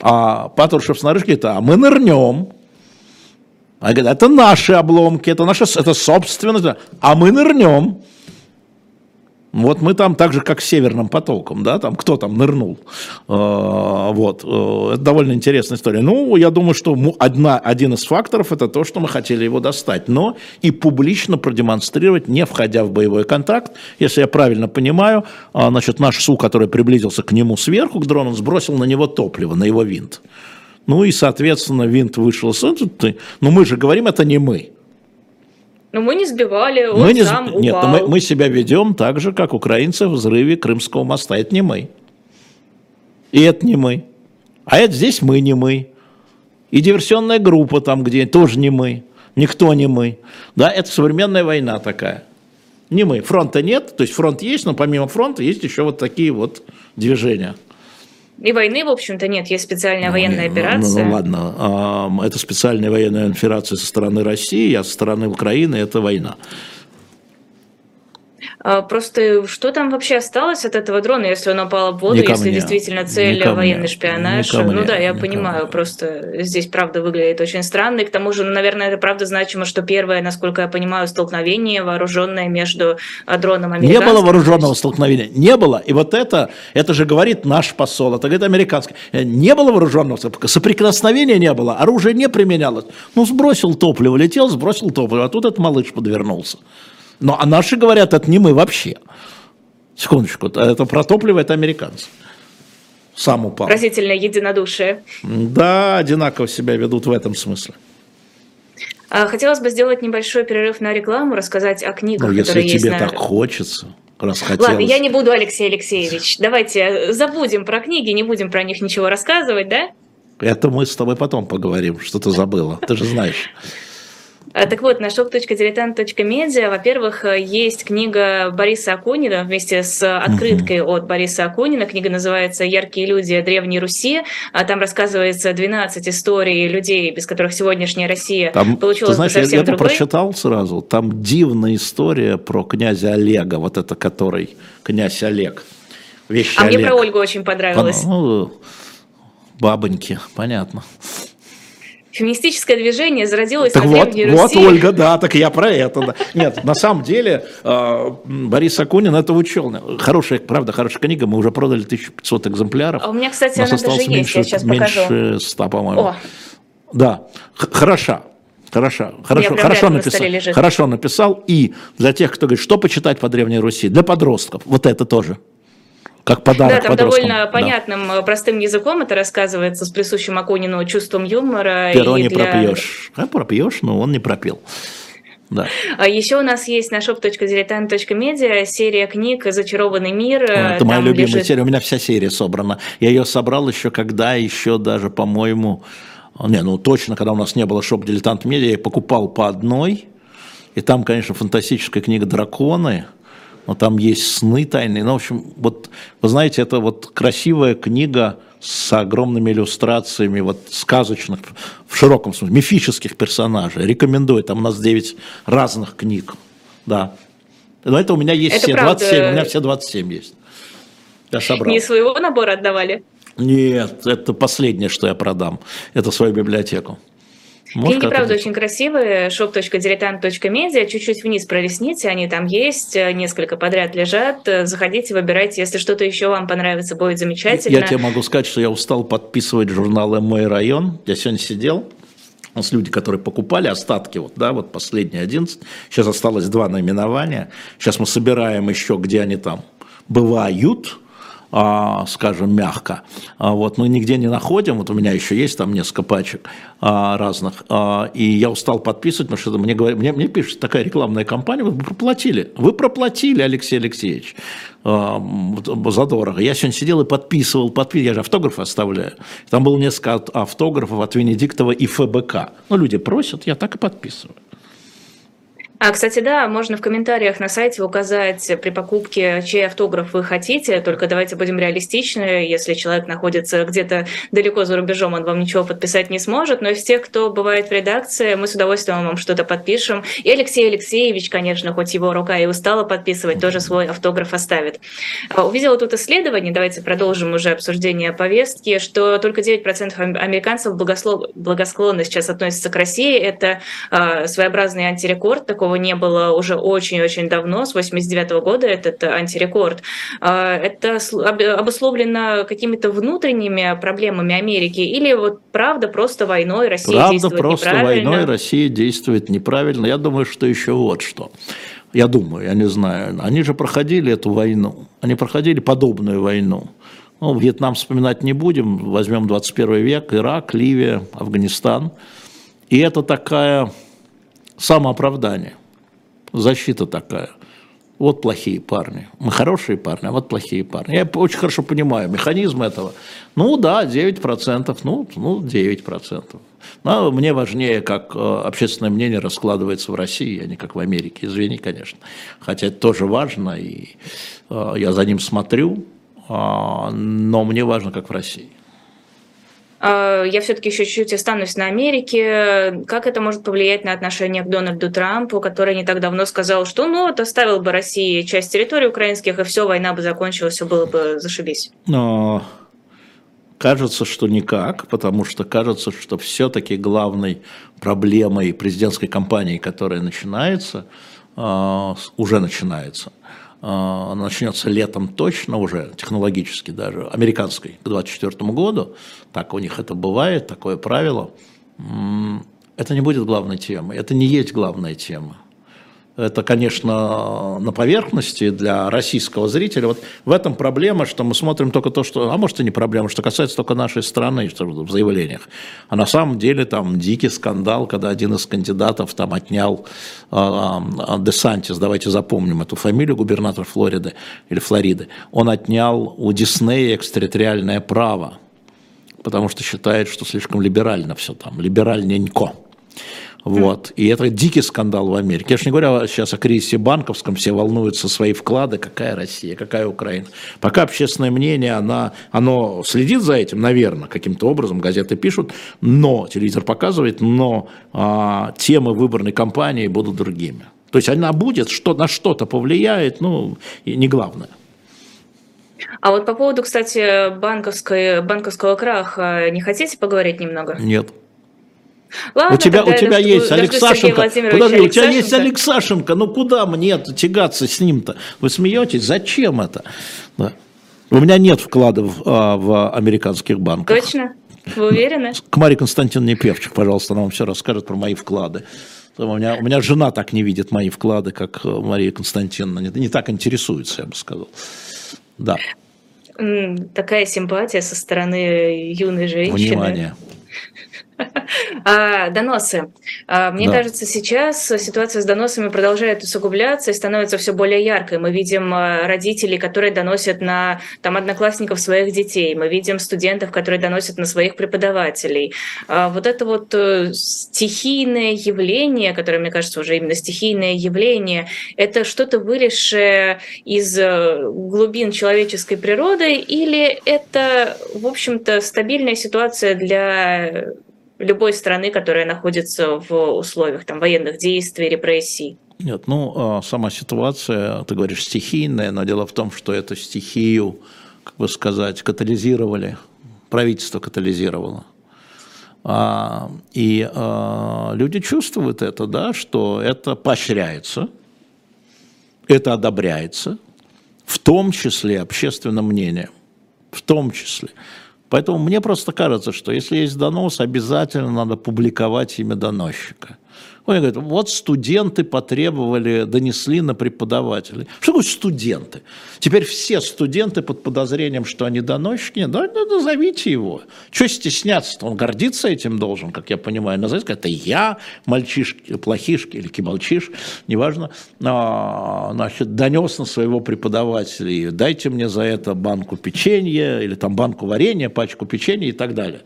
А Патрушев снаружи говорит, а мы нырнем. Они говорят, это наши обломки, это наша, это собственность, а мы нырнем. Вот мы там так же, как с Северным потоком, да, там кто там нырнул. А, вот, э, это довольно интересная история. Ну, я думаю, что одна, один из факторов это то, что мы хотели его достать, но и публично продемонстрировать, не входя в боевой контакт. Если я правильно понимаю, а, значит, наш СУ, который приблизился к нему сверху, к дрону, сбросил на него топливо, на его винт. Ну и, соответственно, винт вышел. Но ну, мы же говорим, это не мы. Но мы не сбивали, он мы не сам упал. Нет, мы, мы себя ведем так же, как украинцы в взрыве Крымского моста. Это не мы. И это не мы. А это здесь мы не мы. И диверсионная группа там где тоже не мы. Никто не мы. Да, это современная война такая. Не мы. Фронта нет, то есть фронт есть, но помимо фронта есть еще вот такие вот движения. И войны, в общем-то, нет, есть специальная ну, военная операция. Ну, ну ладно, а, это специальная военная операция со стороны России, а со стороны Украины это война. А, просто что там вообще осталось от этого дрона, если он упал в воду, если не. действительно цель никому военный не. шпионаж? Никому ну не. да, я никому понимаю, не. просто здесь правда выглядит очень странно. И к тому же, ну, наверное, это правда значимо, что первое, насколько я понимаю, столкновение вооруженное между а, дроном американским. Не было вооруженного столкновения, не было. И вот это, это же говорит наш посол, это говорит американский. Не было вооруженного соприкосновения не было, оружие не применялось. Ну, сбросил топливо, летел, сбросил топливо, а тут этот малыш подвернулся. Ну, а наши говорят, это не мы вообще. Секундочку, это про топливо, это американцы. Сам упал. Поразительное единодушие. Да, одинаково себя ведут в этом смысле. А, хотелось бы сделать небольшой перерыв на рекламу, рассказать о книгах, ну, которые если тебе на... так хочется, раз хотелось. Ладно, я не буду, Алексей Алексеевич. Давайте забудем про книги, не будем про них ничего рассказывать, да? Это мы с тобой потом поговорим, что ты забыла. Ты же знаешь. Э, так вот, на shop.diletant.media, во-первых, э, есть книга Бориса Акунина вместе с открыткой uh-huh. от Бориса Акунина. Книга называется «Яркие люди Древней Руси». А там рассказывается 12 историй людей, без которых сегодняшняя Россия там, получилась ты знаешь, совсем я, я другой. прочитал сразу. Там дивная история про князя Олега, вот это который князь Олег. Вещи а Олег. мне про Ольгу очень понравилось. Ну, бабоньки, понятно. Феминистическое движение зародилось так вот, Руси. Вот, Ольга, да, так я про это. Да. Нет, на самом деле э, Борис Акунин это учел. Хорошая, правда, хорошая книга, мы уже продали 1500 экземпляров. А у меня, кстати, она даже есть, меньше, я сейчас меньше покажу. Меньше 100, по-моему. Да, хороша. Хорошо, хорошо, хорошо написал. Хорошо написал. И для тех, кто говорит, что почитать по Древней Руси, для подростков, вот это тоже как подарок Да, там подросткам. довольно понятным, да. Э, простым языком это рассказывается, с присущим Акунину чувством юмора. Перо не для... пропьешь. А пропьешь, но он не пропил. Да. А еще у нас есть на shop.diletant.media серия книг «Зачарованный мир». Это моя любимая лежит... серия, у меня вся серия собрана. Я ее собрал еще, когда еще даже, по-моему, не, ну точно, когда у нас не было шоп «Дилетант Медиа», я покупал по одной, и там, конечно, фантастическая книга «Драконы», но там есть сны тайные. Ну, в общем, вот, вы знаете, это вот красивая книга с огромными иллюстрациями вот сказочных, в широком смысле, мифических персонажей. Рекомендую, там у нас 9 разных книг, да. Но это у меня есть это все правда... 27, у меня все 27 есть. Я собрал. Не своего набора отдавали? Нет, это последнее, что я продам. Это свою библиотеку. Может, Книги, правда, очень красивые. shop.diletant.media. Чуть-чуть вниз пролистните, они там есть. Несколько подряд лежат. Заходите, выбирайте. Если что-то еще вам понравится, будет замечательно. Я тебе могу сказать, что я устал подписывать журналы «Мой район». Я сегодня сидел, у нас люди, которые покупали остатки, вот, да, вот последние 11, сейчас осталось два наименования, сейчас мы собираем еще, где они там бывают, скажем, мягко. А вот мы нигде не находим, вот у меня еще есть там несколько пачек а, разных, и я устал подписывать, потому что мне, говорят, мне, мне пишет такая рекламная кампания, вы проплатили, вы проплатили, Алексей Алексеевич, задорого. Я сегодня сидел и подписывал, подписывал, я же автографы оставляю. Там было несколько автографов от Венедиктова и ФБК. Ну, люди просят, я так и подписываю. А, кстати, да, можно в комментариях на сайте указать при покупке, чей автограф вы хотите, только давайте будем реалистичны, если человек находится где-то далеко за рубежом, он вам ничего подписать не сможет, но из тех, кто бывает в редакции, мы с удовольствием вам что-то подпишем. И Алексей Алексеевич, конечно, хоть его рука и устала подписывать, тоже свой автограф оставит. А, увидела тут исследование, давайте продолжим уже обсуждение повестки, что только 9% американцев благосклонно сейчас относятся к России. Это а, своеобразный антирекорд, такой такого не было уже очень-очень давно, с 89 -го года этот антирекорд. А, это обусловлено какими-то внутренними проблемами Америки или вот правда просто войной Россия правда действует просто неправильно? войной Россия действует неправильно. Я думаю, что еще вот что. Я думаю, я не знаю. Они же проходили эту войну. Они проходили подобную войну. Ну, Вьетнам вспоминать не будем. Возьмем 21 век, Ирак, Ливия, Афганистан. И это такая самооправдание, защита такая. Вот плохие парни. Мы хорошие парни, а вот плохие парни. Я очень хорошо понимаю механизм этого. Ну да, 9%, ну, ну 9%. Но мне важнее, как э, общественное мнение раскладывается в России, а не как в Америке. Извини, конечно. Хотя это тоже важно, и э, я за ним смотрю, а, но мне важно, как в России. А, я все-таки еще чуть-чуть останусь на Америке. Как это может повлиять на отношение к Дональду Трампу, который не так давно сказал, что ну вот оставил бы России часть территории украинских, и все, война бы закончилась, все было бы зашибись? Но кажется, что никак, потому что кажется, что все-таки главной проблемой президентской кампании, которая начинается, а, уже начинается – начнется летом точно уже, технологически даже, американской, к 2024 году, так у них это бывает, такое правило, это не будет главной темой, это не есть главная тема. Это, конечно, на поверхности для российского зрителя. Вот в этом проблема, что мы смотрим только то, что, а может и не проблема, что касается только нашей страны что в заявлениях. А на самом деле там дикий скандал, когда один из кандидатов там отнял э, э, Десантис, давайте запомним эту фамилию, губернатор Флориды или Флориды, он отнял у Диснея экстерриториальное право, потому что считает, что слишком либерально все там, либеральненько. Вот. И это дикий скандал в Америке. Я же не говорю сейчас о кризисе банковском, все волнуются свои вклады, какая Россия, какая Украина. Пока общественное мнение, она, оно следит за этим, наверное, каким-то образом, газеты пишут, но, телевизор показывает, но а, темы выборной кампании будут другими. То есть она будет, что, на что-то повлияет, ну, не главное. А вот по поводу, кстати, банковской, банковского краха, не хотите поговорить немного? Нет. Ладно, у тебя, у тебя есть Алексашенко. Подожди, у тебя есть Алексашенко. Ну куда мне тягаться с ним-то? Вы смеетесь? Зачем это? Да. У меня нет вкладов а, в американских банках. Точно? Вы уверены? К Марии Константиновне Певчих, пожалуйста, она вам все расскажет про мои вклады. У меня, у меня жена так не видит мои вклады, как Мария Константиновна. Не, не так интересуется, я бы сказал. Да. Такая симпатия со стороны юной женщины. Внимание. А, доносы. А, мне да. кажется, сейчас ситуация с доносами продолжает усугубляться и становится все более яркой. Мы видим а, родителей, которые доносят на там, одноклассников своих детей. Мы видим студентов, которые доносят на своих преподавателей. Вот это вот э, стихийное явление, которое, мне кажется, уже именно стихийное явление, это что-то вылезшее из э, глубин человеческой природы или это, в общем-то, стабильная ситуация для любой страны, которая находится в условиях там, военных действий, репрессий? Нет, ну, а, сама ситуация, ты говоришь, стихийная, но дело в том, что эту стихию, как бы сказать, катализировали, правительство катализировало. А, и а, люди чувствуют это, да, что это поощряется, это одобряется, в том числе общественным мнением, в том числе. Поэтому мне просто кажется, что если есть донос, обязательно надо публиковать имя доносчика. Он говорит, вот студенты потребовали, донесли на преподавателей. Что такое студенты? Теперь все студенты под подозрением, что они доносчики, да, да назовите его. Что стесняться-то? Он гордиться этим должен, как я понимаю. Назовите, это я, мальчишки, плохишки или кибалчиш, неважно, а, значит, донес на своего преподавателя, и дайте мне за это банку печенья или там банку варенья, пачку печенья и так далее.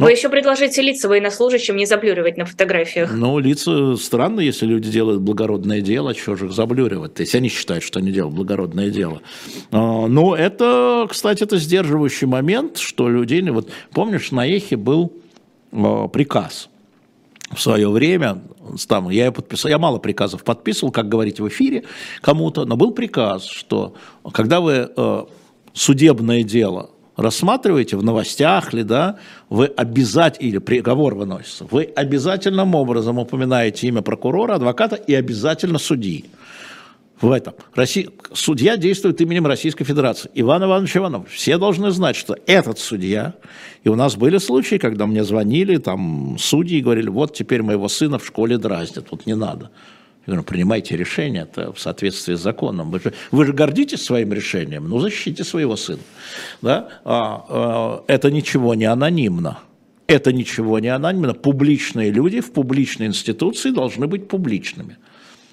Но... Вы еще предложите лица военнослужащим не заблюривать на фотографиях. Ну, лица странно, если люди делают благородное дело, что же их заблюривать? То есть они считают, что они делают благородное дело. А, ну, это, кстати, это сдерживающий момент, что людей... Вот помнишь, на Эхе был а, приказ в свое время, там, я, подписал, я мало приказов подписывал, как говорить в эфире кому-то, но был приказ, что когда вы э, судебное дело рассматриваете в новостях ли, да, вы обязательно, или приговор выносится, вы обязательным образом упоминаете имя прокурора, адвоката и обязательно судьи. В этом. Россия, судья действует именем Российской Федерации. Иван Иванович Иванов. Все должны знать, что этот судья, и у нас были случаи, когда мне звонили, там, судьи и говорили, вот теперь моего сына в школе дразнят, вот не надо. Говорю, принимайте решение это в соответствии с законом. Вы же, вы же гордитесь своим решением, ну защитите своего сына. Да? А, а, это ничего не анонимно. Это ничего не анонимно. Публичные люди в публичной институции должны быть публичными.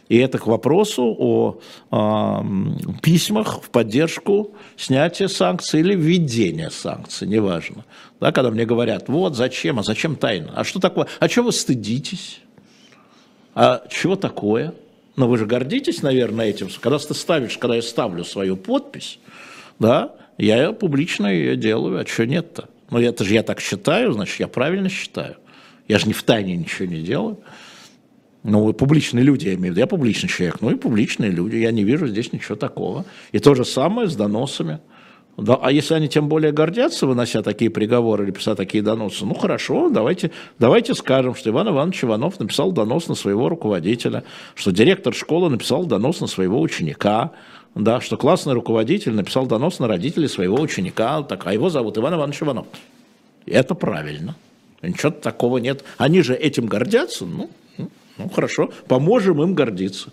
И это к вопросу о э, письмах в поддержку снятия санкций или введения санкций, неважно. Да, когда мне говорят, вот зачем, а зачем тайна? А что такое? А чего вы стыдитесь? А чего такое? Ну, вы же гордитесь, наверное, этим. Когда ты ставишь, когда я ставлю свою подпись, да, я публично ее делаю, а что нет-то? Ну, это же я так считаю, значит, я правильно считаю. Я же не в тайне ничего не делаю. Ну, публичные люди, я имею в виду. Я публичный человек, ну и публичные люди. Я не вижу здесь ничего такого. И то же самое с доносами. Да, а если они тем более гордятся, вынося такие приговоры или писать такие доносы, ну хорошо, давайте, давайте скажем, что Иван Иванович Иванов написал донос на своего руководителя, что директор школы написал донос на своего ученика, да, что классный руководитель написал донос на родителей своего ученика, так, а его зовут Иван Иванович Иванов. Это правильно. Ничего такого нет. Они же этим гордятся, ну, ну, ну хорошо, поможем им гордиться.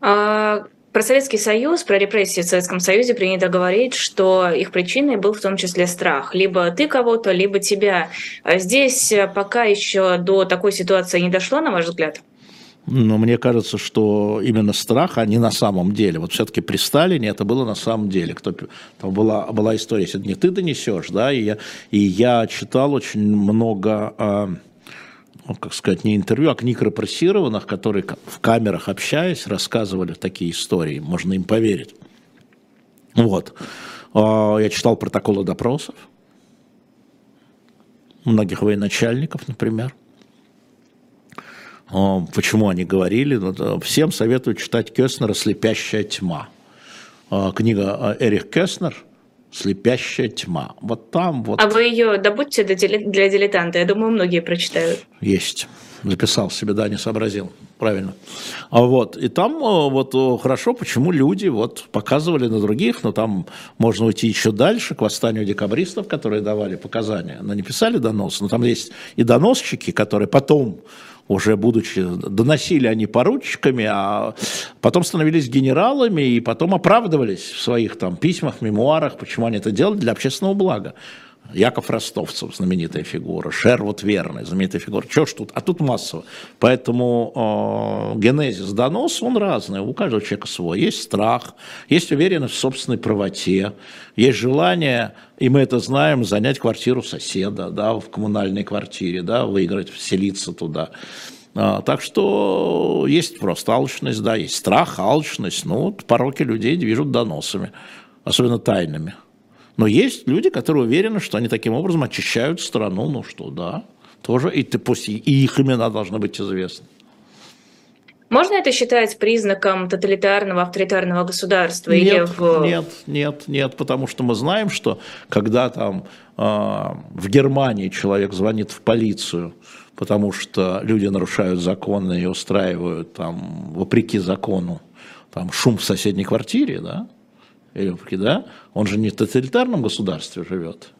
А про Советский Союз, про репрессии в Советском Союзе принято говорить, что их причиной был в том числе страх. Либо ты кого-то, либо тебя. А здесь пока еще до такой ситуации не дошло, на ваш взгляд? Но мне кажется, что именно страх, а не на самом деле. Вот все-таки при Сталине это было на самом деле. Кто, там была, была история, если не ты донесешь, да, и я, и я читал очень много... Ну, как сказать, не интервью, а книг репрессированных, которые в камерах общаясь, рассказывали такие истории, можно им поверить. Вот. А, я читал протоколы допросов многих военачальников, например. А, почему они говорили? Ну, всем советую читать Кёснера «Слепящая тьма». А, книга Эрих Кёснер «Слепящая тьма». Вот там вот... А вы ее добудьте для дилетанта? Я думаю, многие прочитают. Есть. Записал себе, да, не сообразил. Правильно. А вот, и там э, вот э, хорошо, почему люди вот показывали на других, но там можно уйти еще дальше, к восстанию декабристов, которые давали показания. Но не писали донос, но там есть и доносчики, которые потом уже будучи, доносили они поручиками, а потом становились генералами и потом оправдывались в своих там письмах, мемуарах, почему они это делали для общественного блага. Яков Ростовцев, знаменитая фигура, Шервуд Верный, знаменитая фигура. Чего ж тут? А тут массово. Поэтому э, генезис донос, он разный, у каждого человека свой. Есть страх, есть уверенность в собственной правоте, есть желание, и мы это знаем, занять квартиру соседа, да, в коммунальной квартире, да, выиграть, вселиться туда. А, так что есть просто алчность, да, есть страх, алчность. Ну, вот пороки людей движут доносами, особенно тайными. Но есть люди, которые уверены, что они таким образом очищают страну. Ну что, да, тоже, и, пусть и их имена должны быть известны. Можно это считать признаком тоталитарного, авторитарного государства? Нет, или в... нет, нет, нет, потому что мы знаем, что когда там э, в Германии человек звонит в полицию, потому что люди нарушают законы и устраивают там, вопреки закону, там шум в соседней квартире, да, да? Он же не в тоталитарном государстве живет.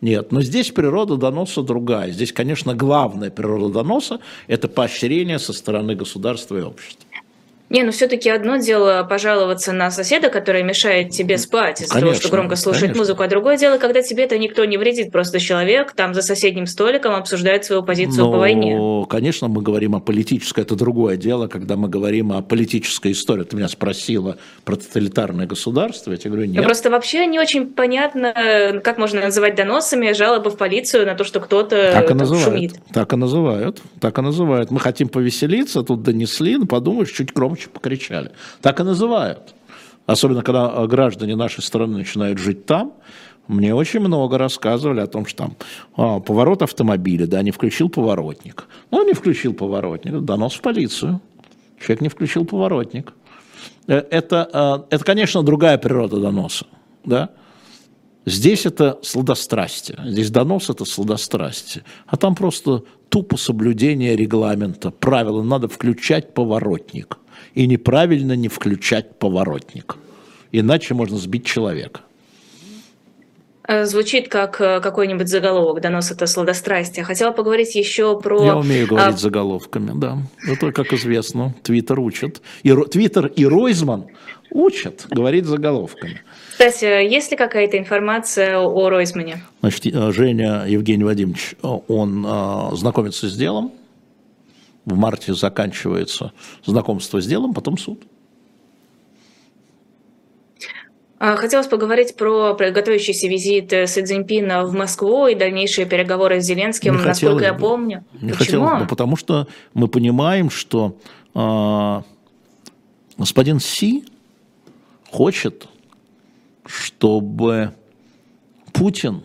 Нет, но здесь природа доноса другая. Здесь, конечно, главная природа доноса – это поощрение со стороны государства и общества. Не, ну все-таки одно дело пожаловаться на соседа, который мешает тебе спать из-за того, что громко слушает конечно. музыку, а другое дело, когда тебе это никто не вредит, просто человек там за соседним столиком обсуждает свою позицию Но, по войне. Конечно, мы говорим о политической, это другое дело, когда мы говорим о политической истории. Ты меня спросила про тоталитарное государство, я тебе говорю, нет. Просто вообще не очень понятно, как можно называть доносами жалобы в полицию на то, что кто-то так и называют, шумит. Так и называют, так и называют. Мы хотим повеселиться, тут донесли, ну, подумаешь, чуть громче громче покричали. Так и называют. Особенно, когда э, граждане нашей страны начинают жить там, мне очень много рассказывали о том, что там а, поворот автомобиля, да, не включил поворотник. Ну, не включил поворотник, донос в полицию. Человек не включил поворотник. Э, это, э, это конечно, другая природа доноса, да. Здесь это сладострастие, здесь донос это сладострастие, а там просто тупо соблюдение регламента, правила, надо включать поворотник и неправильно не включать поворотник. Иначе можно сбить человека. Э, звучит как э, какой-нибудь заголовок «Донос это сладострастие». Хотела поговорить еще про... Я умею говорить а... заголовками, да. Это, как известно, Твиттер учит. И, Твиттер и Ройзман учат говорить заголовками. Кстати, есть ли какая-то информация о Ройзмане? Значит, э, Женя Евгений Вадимович, он знакомится с делом, в марте заканчивается знакомство с делом, потом суд. А, хотелось поговорить про готовящийся визит Си Цзиньпина в Москву и дальнейшие переговоры с Зеленским, не насколько я помню. Не Почему? хотел, ну, потому что мы понимаем, что э, господин Си хочет, чтобы Путин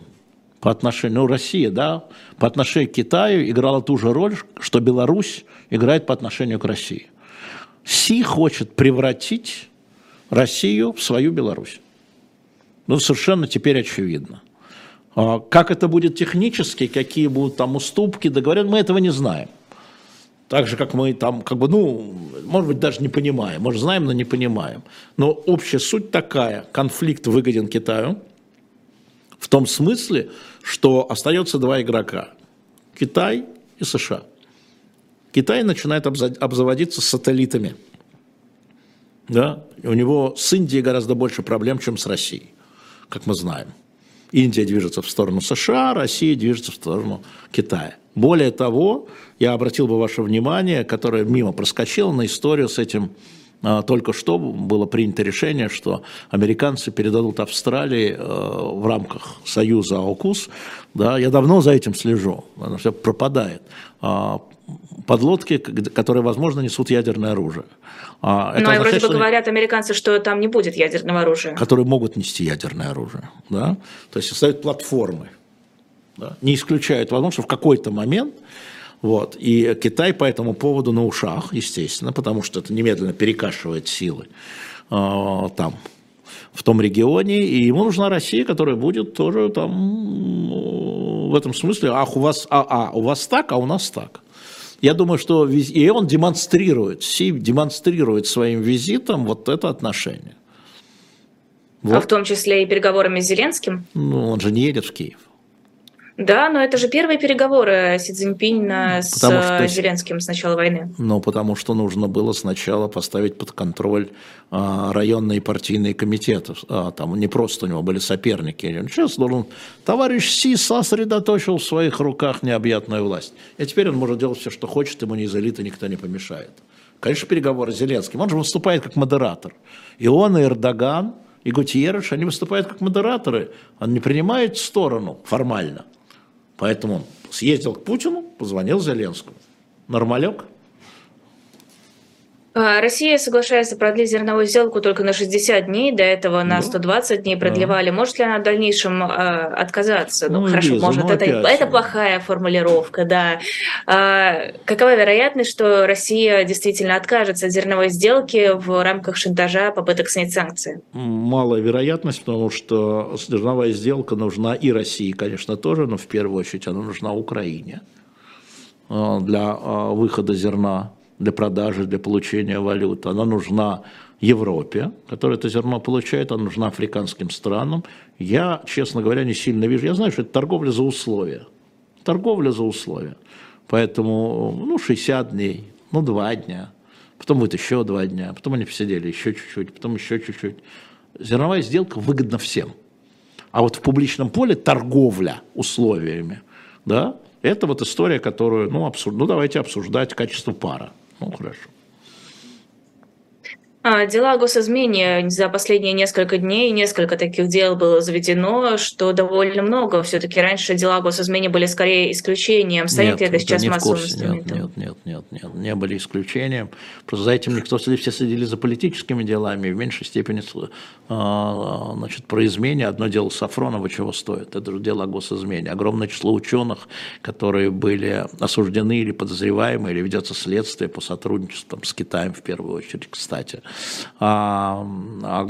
по отношению, ну, Россия, да, по отношению к Китаю играла ту же роль, что Беларусь играет по отношению к России. Си хочет превратить Россию в свою Беларусь. Ну, совершенно теперь очевидно. А как это будет технически, какие будут там уступки, договоренности, мы этого не знаем. Так же, как мы там, как бы, ну, может быть, даже не понимаем. Может, знаем, но не понимаем. Но общая суть такая. Конфликт выгоден Китаю. В том смысле, что остается два игрока. Китай и США. Китай начинает обзаводиться сателлитами. Да? у него с Индией гораздо больше проблем, чем с Россией, как мы знаем. Индия движется в сторону США, Россия движется в сторону Китая. Более того, я обратил бы ваше внимание, которое мимо проскочило, на историю с этим только что было принято решение, что американцы передадут Австралии э, в рамках союза АУКУС. Да, я давно за этим слежу, оно все пропадает. А, подлодки, которые, возможно, несут ядерное оружие. А, это Но вроде бы говорят американцы, что там не будет ядерного оружия. Которые могут нести ядерное оружие. Да? То есть ставят платформы. Да? Не исключают возможность, что в какой-то момент вот. И Китай по этому поводу на ушах, естественно, потому что это немедленно перекашивает силы э, там, в том регионе, и ему нужна Россия, которая будет тоже там в этом смысле, ах, у вас, а, а, у вас так, а у нас так. Я думаю, что и он демонстрирует, Си демонстрирует своим визитом вот это отношение. Вот. А в том числе и переговорами с Зеленским? Ну, он же не едет в Киев. Да, но это же первые переговоры Си Цзиньпина с что, Зеленским с начала войны. Ну, потому что нужно было сначала поставить под контроль а, районные партийные комитеты. А, там не просто у него были соперники. Сейчас должен... Товарищ Си сосредоточил в своих руках необъятную власть. И теперь он может делать все, что хочет, ему не из элиты никто не помешает. Конечно, переговоры с Зеленским. Он же выступает как модератор. И он, и Эрдоган, и Гутьерреш, они выступают как модераторы. Он не принимает сторону формально. Поэтому съездил к Путину, позвонил Зеленскому. Нормалек? А, Россия соглашается продлить зерновую сделку только на 60 дней, до этого на 120 дней продлевали. Да. Может ли она в дальнейшем э, отказаться? Ну, ну хорошо, Лиза, может, ну, это, это плохая формулировка, да. А, какова вероятность, что Россия действительно откажется от зерновой сделки в рамках шантажа, попыток снять санкции? Малая вероятность, потому что зерновая сделка нужна и России, конечно, тоже, но в первую очередь она нужна Украине для выхода зерна для продажи, для получения валюты. Она нужна Европе, которая это зерно получает, она нужна африканским странам. Я, честно говоря, не сильно вижу. Я знаю, что это торговля за условия. Торговля за условия. Поэтому, ну, 60 дней, ну, 2 дня. Потом будет еще 2 дня. Потом они посидели еще чуть-чуть, потом еще чуть-чуть. Зерновая сделка выгодна всем. А вот в публичном поле торговля условиями, да, это вот история, которую, ну, обсуж... ну давайте обсуждать качество пара. Ну, хорошо. А, дела о госизмене за последние несколько дней, несколько таких дел было заведено, что довольно много. Все-таки раньше дела о госизмене были скорее исключением. Станет нет, это сейчас не массовым инструментом? Нет, нет, нет, нет, нет, не были исключением. Просто за этим никто все следили за политическими делами, в меньшей степени а, значит, про измене. Одно дело Сафронова чего стоит, это же дело о госизмене. Огромное число ученых, которые были осуждены или подозреваемы, или ведется следствие по сотрудничеству там, с Китаем в первую очередь, кстати а,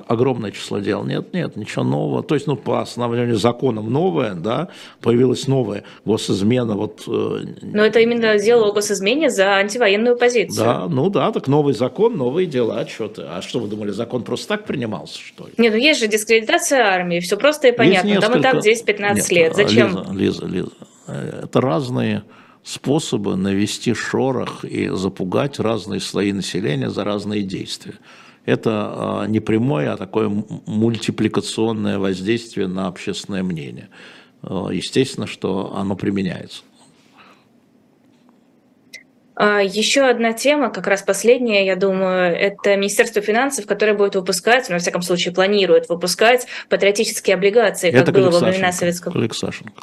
огромное число дел. Нет, нет, ничего нового. То есть, ну, по основанию законам новое, да, появилась новая госизмена. Вот, э, Но это именно дело о госизмене за антивоенную позицию. Да, ну да, так новый закон, новые дела, что ты. А что вы думали, закон просто так принимался, что ли? Нет, ну есть же дискредитация армии, все просто и понятно. Несколько... Там и так 10-15 нет, лет. Зачем? Лиза, Лиза, Лиза, э, это разные способы навести шорох и запугать разные слои населения за разные действия это а, не прямое, а такое мультипликационное воздействие на общественное мнение. А, естественно, что оно применяется. А, Еще одна тема, как раз последняя, я думаю, это Министерство финансов, которое будет выпускать, ну, во всяком случае планирует выпускать патриотические облигации, как это было во времена Советского... Олег Сашенко.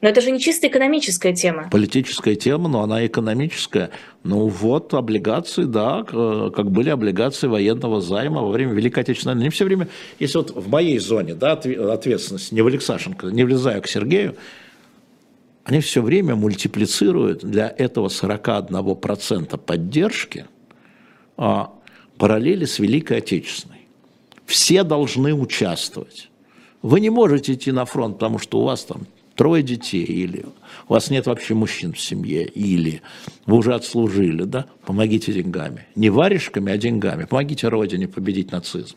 Но это же не чисто экономическая тема. Политическая тема, но она экономическая. Ну вот, облигации, да, как были облигации военного займа во время Великой Отечественной войны. Не все время, если вот в моей зоне да, ответственности, не в Алексашенко, не влезаю к Сергею, они все время мультиплицируют для этого 41% поддержки а, параллели с Великой Отечественной. Все должны участвовать. Вы не можете идти на фронт, потому что у вас там трое детей, или у вас нет вообще мужчин в семье, или вы уже отслужили, да, помогите деньгами. Не варежками, а деньгами. Помогите Родине победить нацизм.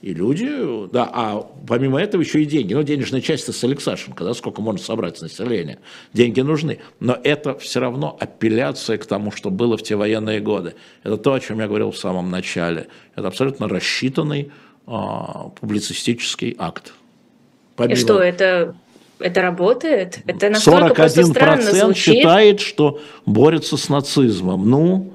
И люди, да, а помимо этого еще и деньги. Ну, денежная часть это с Алексашенко, да, сколько можно собрать с населения. Деньги нужны. Но это все равно апелляция к тому, что было в те военные годы. Это то, о чем я говорил в самом начале. Это абсолютно рассчитанный а, публицистический акт. Помимо... И что, это это работает? Это настолько 41% просто странно звучит. считает, что борется с нацизмом. Ну,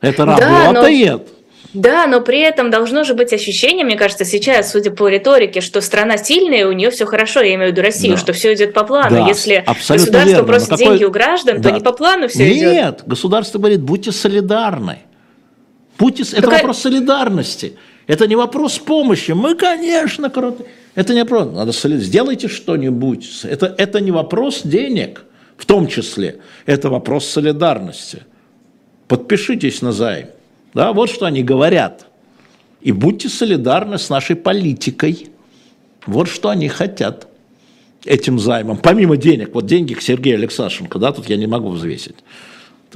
это да, работает. Да, но при этом должно же быть ощущение, мне кажется, сейчас, судя по риторике, что страна сильная, у нее все хорошо, я имею в виду Россию, да. что все идет по плану. Да, Если государство верно. просит какой... деньги у граждан, да. то не по плану все Нет, идет. Нет, государство говорит, будьте солидарны. Будьте... Это Какая... вопрос солидарности. Это не вопрос помощи. Мы, конечно, круто. Это не вопрос. Надо. Сделайте что-нибудь. Это, это не вопрос денег, в том числе. Это вопрос солидарности. Подпишитесь на займ. Да, вот что они говорят. И будьте солидарны с нашей политикой. Вот что они хотят этим займом. Помимо денег, вот деньги к Сергею Алексашенко, да, тут я не могу взвесить.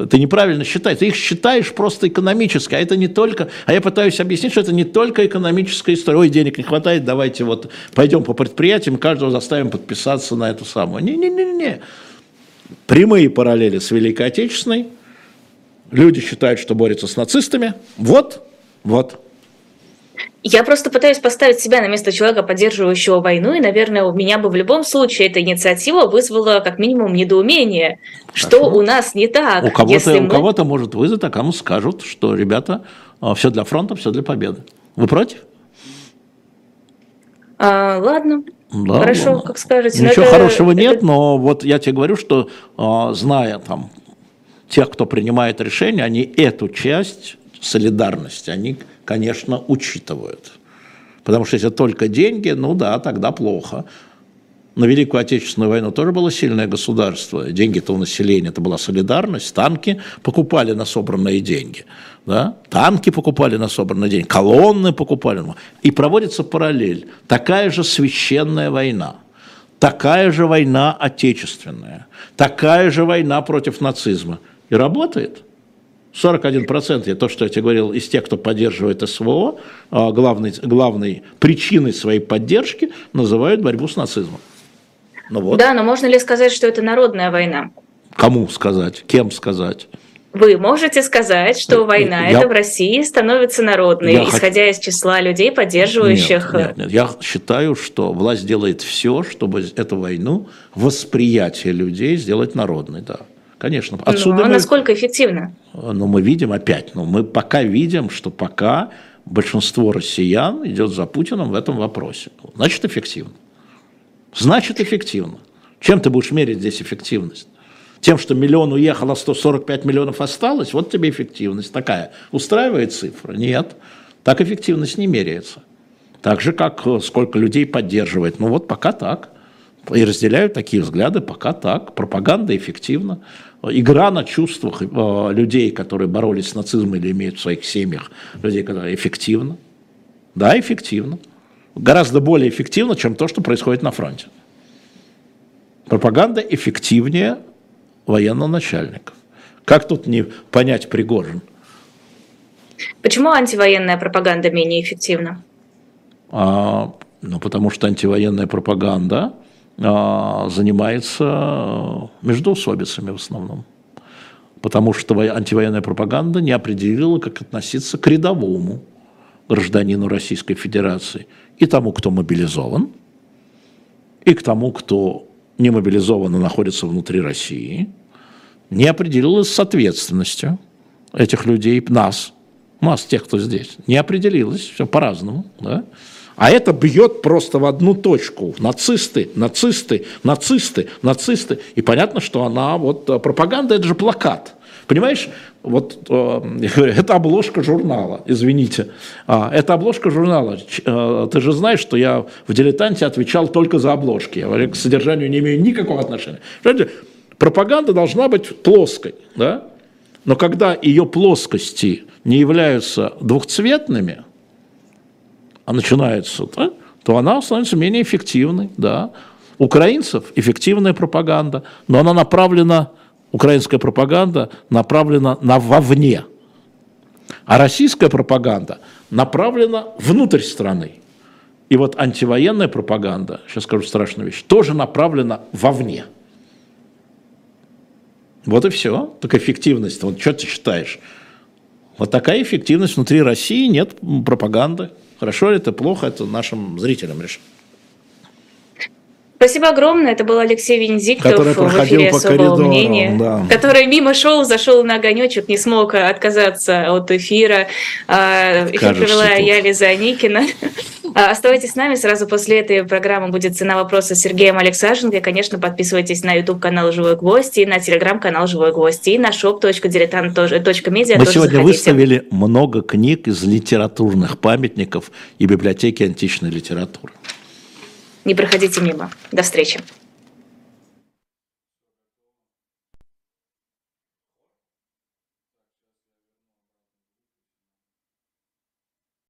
Ты неправильно считаешь, ты их считаешь просто экономически, а это не только, а я пытаюсь объяснить, что это не только экономическая история, ой, денег не хватает, давайте вот пойдем по предприятиям, каждого заставим подписаться на эту самую. Не-не-не-не. Прямые параллели с Великой Отечественной, Люди считают, что борются с нацистами. Вот, вот. Я просто пытаюсь поставить себя на место человека, поддерживающего войну, и, наверное, у меня бы в любом случае эта инициатива вызвала как минимум недоумение, Хорошо. что у нас не так. У кого-то, мы... у кого-то может вызвать, а кому скажут, что, ребята, а, все для фронта, все для победы. Вы против? А, ладно. Да, Хорошо, ладно. как скажете. Ничего это, хорошего это... нет, но вот я тебе говорю, что а, зная там тех, кто принимает решения, они эту часть солидарности, они, конечно, учитывают. Потому что если только деньги, ну да, тогда плохо. На Великую Отечественную войну тоже было сильное государство. Деньги-то у населения, это была солидарность. Танки покупали на собранные деньги. Да? Танки покупали на собранные деньги, колонны покупали. И проводится параллель. Такая же священная война. Такая же война отечественная. Такая же война против нацизма. И работает. 41% это то, что я тебе говорил, из тех, кто поддерживает СВО, а, главной, главной причиной своей поддержки называют борьбу с нацизмом. Ну вот. Да, но можно ли сказать, что это народная война? Кому сказать? Кем сказать? Вы можете сказать, что война я, это в России становится народной, я исходя хот... из числа людей, поддерживающих... Нет, нет, нет, я считаю, что власть делает все, чтобы эту войну, восприятие людей сделать народной, да. Конечно. Ну, Отсюда ну, а мы, насколько эффективно? Ну, мы видим опять, ну, мы пока видим, что пока большинство россиян идет за Путиным в этом вопросе. Значит, эффективно. Значит, эффективно. Чем ты будешь мерить здесь эффективность? Тем, что миллион уехал, а 145 миллионов осталось, вот тебе эффективность такая. Устраивает цифра? Нет. Так эффективность не меряется. Так же, как э, сколько людей поддерживает. Ну вот пока так. И разделяют такие взгляды, пока так. Пропаганда эффективна игра на чувствах э, людей, которые боролись с нацизмом или имеют в своих семьях людей, которые эффективно. Да, эффективно. Гораздо более эффективно, чем то, что происходит на фронте. Пропаганда эффективнее военного начальника. Как тут не понять Пригожин? Почему антивоенная пропаганда менее эффективна? А, ну, потому что антивоенная пропаганда занимается междоусобицами в основном. Потому что антивоенная пропаганда не определила, как относиться к рядовому гражданину Российской Федерации. И тому, кто мобилизован, и к тому, кто не мобилизован и находится внутри России, не определилась с ответственностью этих людей, нас, нас, тех, кто здесь, не определилась, все по-разному, да, а это бьет просто в одну точку. Нацисты, нацисты, нацисты, нацисты. И понятно, что она, вот э, пропаганда, это же плакат. Понимаешь, вот э, это обложка журнала, извините. А, это обложка журнала. Э, ты же знаешь, что я в «Дилетанте» отвечал только за обложки. Я к содержанию не имею никакого отношения. Понимаете, пропаганда должна быть плоской, да? Но когда ее плоскости не являются двухцветными – начинается, да, то она становится менее эффективной. Да. Украинцев эффективная пропаганда, но она направлена, украинская пропаганда направлена на вовне. А российская пропаганда направлена внутрь страны. И вот антивоенная пропаганда, сейчас скажу страшную вещь, тоже направлена вовне. Вот и все. Так эффективность. Вот что ты считаешь? Вот такая эффективность внутри России, нет пропаганды. Хорошо ли это, плохо, это нашим зрителям решать. Спасибо огромное. Это был Алексей Венедиктов в эфире «Особого мнения», да. который мимо шоу зашел на огонечек, не смог отказаться от эфира. А, эфир провела я, Лиза Аникина. А, оставайтесь с нами. Сразу после этой программы будет «Цена вопроса» с Сергеем Алексашенко. И, конечно, подписывайтесь на YouTube-канал «Живой гвоздь» и на телеграм-канал «Живой гвоздь» и на shop.diletant.media. Мы сегодня заходите. выставили много книг из литературных памятников и библиотеки античной литературы. Не проходите мимо. До встречи.